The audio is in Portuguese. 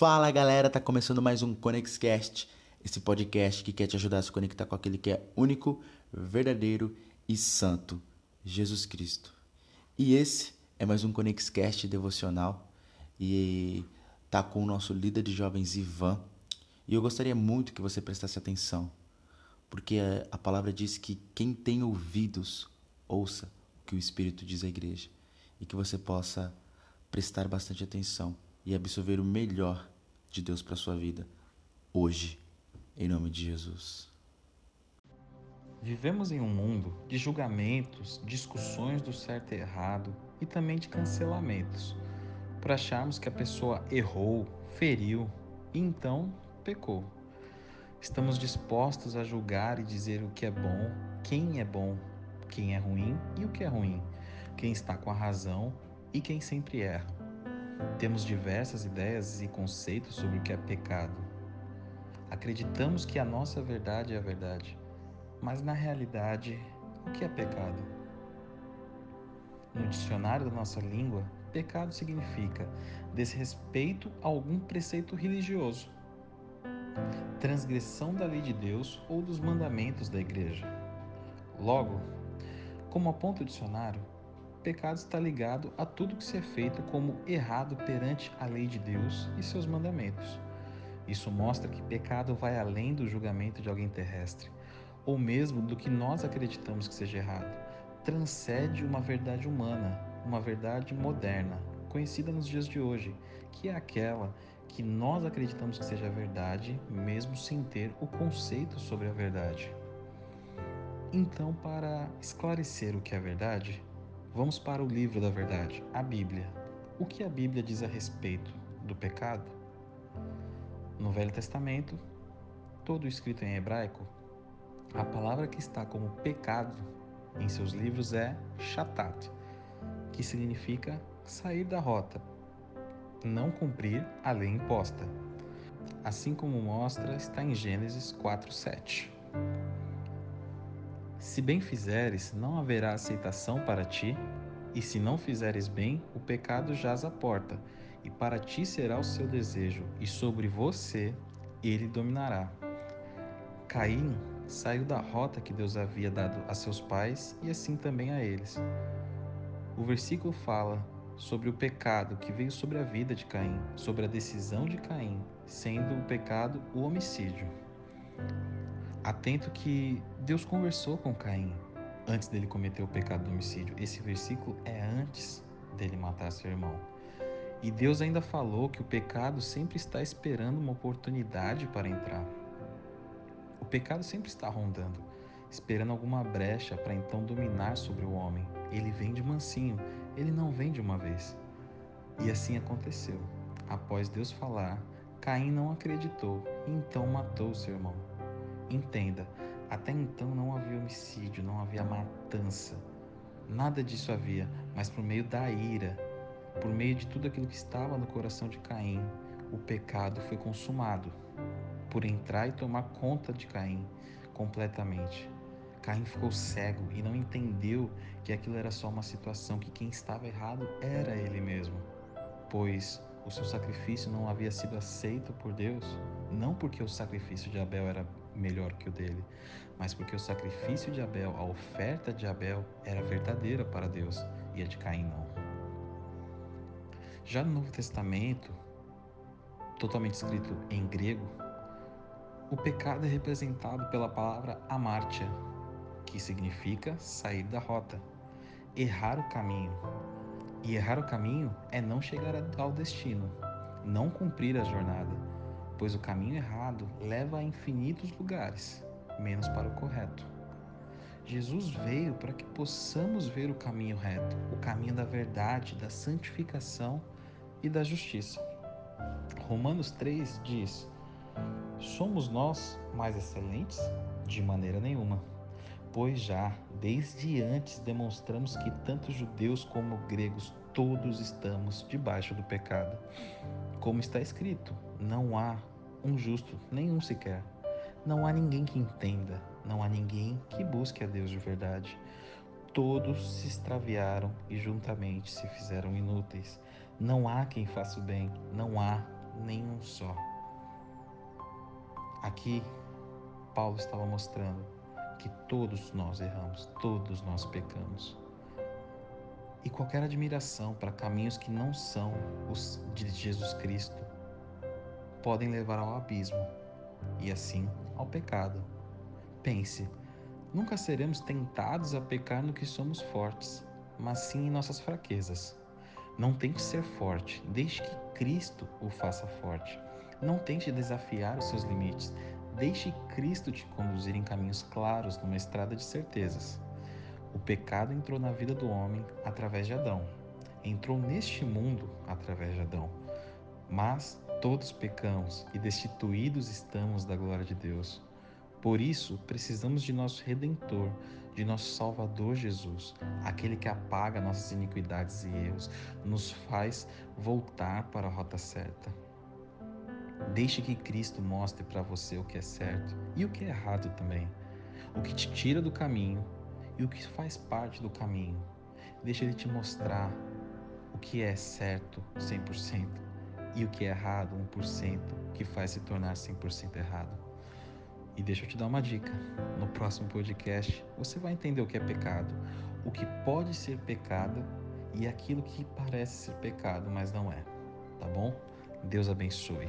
Fala galera, tá começando mais um ConexCast, esse podcast que quer te ajudar a se conectar com aquele que é único, verdadeiro e santo, Jesus Cristo. E esse é mais um ConexCast devocional e tá com o nosso líder de jovens Ivan. E eu gostaria muito que você prestasse atenção, porque a palavra diz que quem tem ouvidos, ouça o que o Espírito diz à igreja e que você possa prestar bastante atenção e absorver o melhor de Deus para sua vida hoje, em nome de Jesus. Vivemos em um mundo de julgamentos, discussões do certo e errado e também de cancelamentos, por acharmos que a pessoa errou, feriu e então pecou. Estamos dispostos a julgar e dizer o que é bom, quem é bom, quem é ruim e o que é ruim, quem está com a razão e quem sempre erra. Temos diversas ideias e conceitos sobre o que é pecado. Acreditamos que a nossa verdade é a verdade, mas na realidade, o que é pecado? No dicionário da nossa língua, pecado significa desrespeito a algum preceito religioso, transgressão da lei de Deus ou dos mandamentos da igreja. Logo, como aponta o dicionário, pecado está ligado a tudo que se é feito como errado perante a lei de Deus e seus mandamentos. Isso mostra que pecado vai além do julgamento de alguém terrestre, ou mesmo do que nós acreditamos que seja errado. Transcende uma verdade humana, uma verdade moderna, conhecida nos dias de hoje, que é aquela que nós acreditamos que seja verdade, mesmo sem ter o conceito sobre a verdade. Então, para esclarecer o que é verdade, Vamos para o livro da verdade, a Bíblia. O que a Bíblia diz a respeito do pecado? No Velho Testamento, todo escrito em hebraico, a palavra que está como pecado em seus livros é shatat, que significa sair da rota, não cumprir a lei imposta. Assim como mostra, está em Gênesis 4:7. Se bem fizeres, não haverá aceitação para ti, e se não fizeres bem, o pecado jaz à porta, e para ti será o seu desejo, e sobre você ele dominará. Caim saiu da rota que Deus havia dado a seus pais e assim também a eles. O versículo fala sobre o pecado que veio sobre a vida de Caim, sobre a decisão de Caim, sendo o pecado o homicídio. Atento que Deus conversou com Caim antes dele cometer o pecado do homicídio. Esse versículo é antes dele matar seu irmão. E Deus ainda falou que o pecado sempre está esperando uma oportunidade para entrar. O pecado sempre está rondando, esperando alguma brecha para então dominar sobre o homem. Ele vem de mansinho, ele não vem de uma vez. E assim aconteceu. Após Deus falar, Caim não acreditou e então matou seu irmão. Entenda, até então não havia homicídio, não havia matança. Nada disso havia, mas por meio da ira, por meio de tudo aquilo que estava no coração de Caim, o pecado foi consumado por entrar e tomar conta de Caim completamente. Caim ficou cego e não entendeu que aquilo era só uma situação, que quem estava errado era ele mesmo, pois o seu sacrifício não havia sido aceito por Deus, não porque o sacrifício de Abel era melhor que o dele, mas porque o sacrifício de Abel, a oferta de Abel, era verdadeira para Deus e a de Caim não. Já no Novo Testamento, totalmente escrito em grego, o pecado é representado pela palavra amartia, que significa sair da rota, errar o caminho. E errar o caminho é não chegar ao destino, não cumprir a jornada pois o caminho errado leva a infinitos lugares, menos para o correto. Jesus veio para que possamos ver o caminho reto, o caminho da verdade, da santificação e da justiça. Romanos 3 diz: Somos nós mais excelentes? De maneira nenhuma. Pois já, desde antes, demonstramos que tanto judeus como gregos todos estamos debaixo do pecado. Como está escrito, não há um justo, nenhum sequer. Não há ninguém que entenda, não há ninguém que busque a Deus de verdade. Todos se extraviaram e juntamente se fizeram inúteis. Não há quem faça o bem, não há nenhum só. Aqui, Paulo estava mostrando que todos nós erramos, todos nós pecamos. E qualquer admiração para caminhos que não são os de Jesus Cristo podem levar ao abismo e assim ao pecado. Pense, nunca seremos tentados a pecar no que somos fortes, mas sim em nossas fraquezas. Não tente ser forte, deixe que Cristo o faça forte. Não tente desafiar os seus limites, deixe Cristo te conduzir em caminhos claros numa estrada de certezas. O pecado entrou na vida do homem através de Adão. Entrou neste mundo através de Adão. Mas todos pecamos e destituídos estamos da glória de Deus. Por isso, precisamos de nosso Redentor, de nosso Salvador Jesus, aquele que apaga nossas iniquidades e erros, nos faz voltar para a rota certa. Deixe que Cristo mostre para você o que é certo e o que é errado também, o que te tira do caminho e o que faz parte do caminho. Deixa ele te mostrar o que é certo 100% e o que é errado 1% que faz se tornar 100% errado. E deixa eu te dar uma dica. No próximo podcast, você vai entender o que é pecado, o que pode ser pecado e aquilo que parece ser pecado, mas não é. Tá bom? Deus abençoe.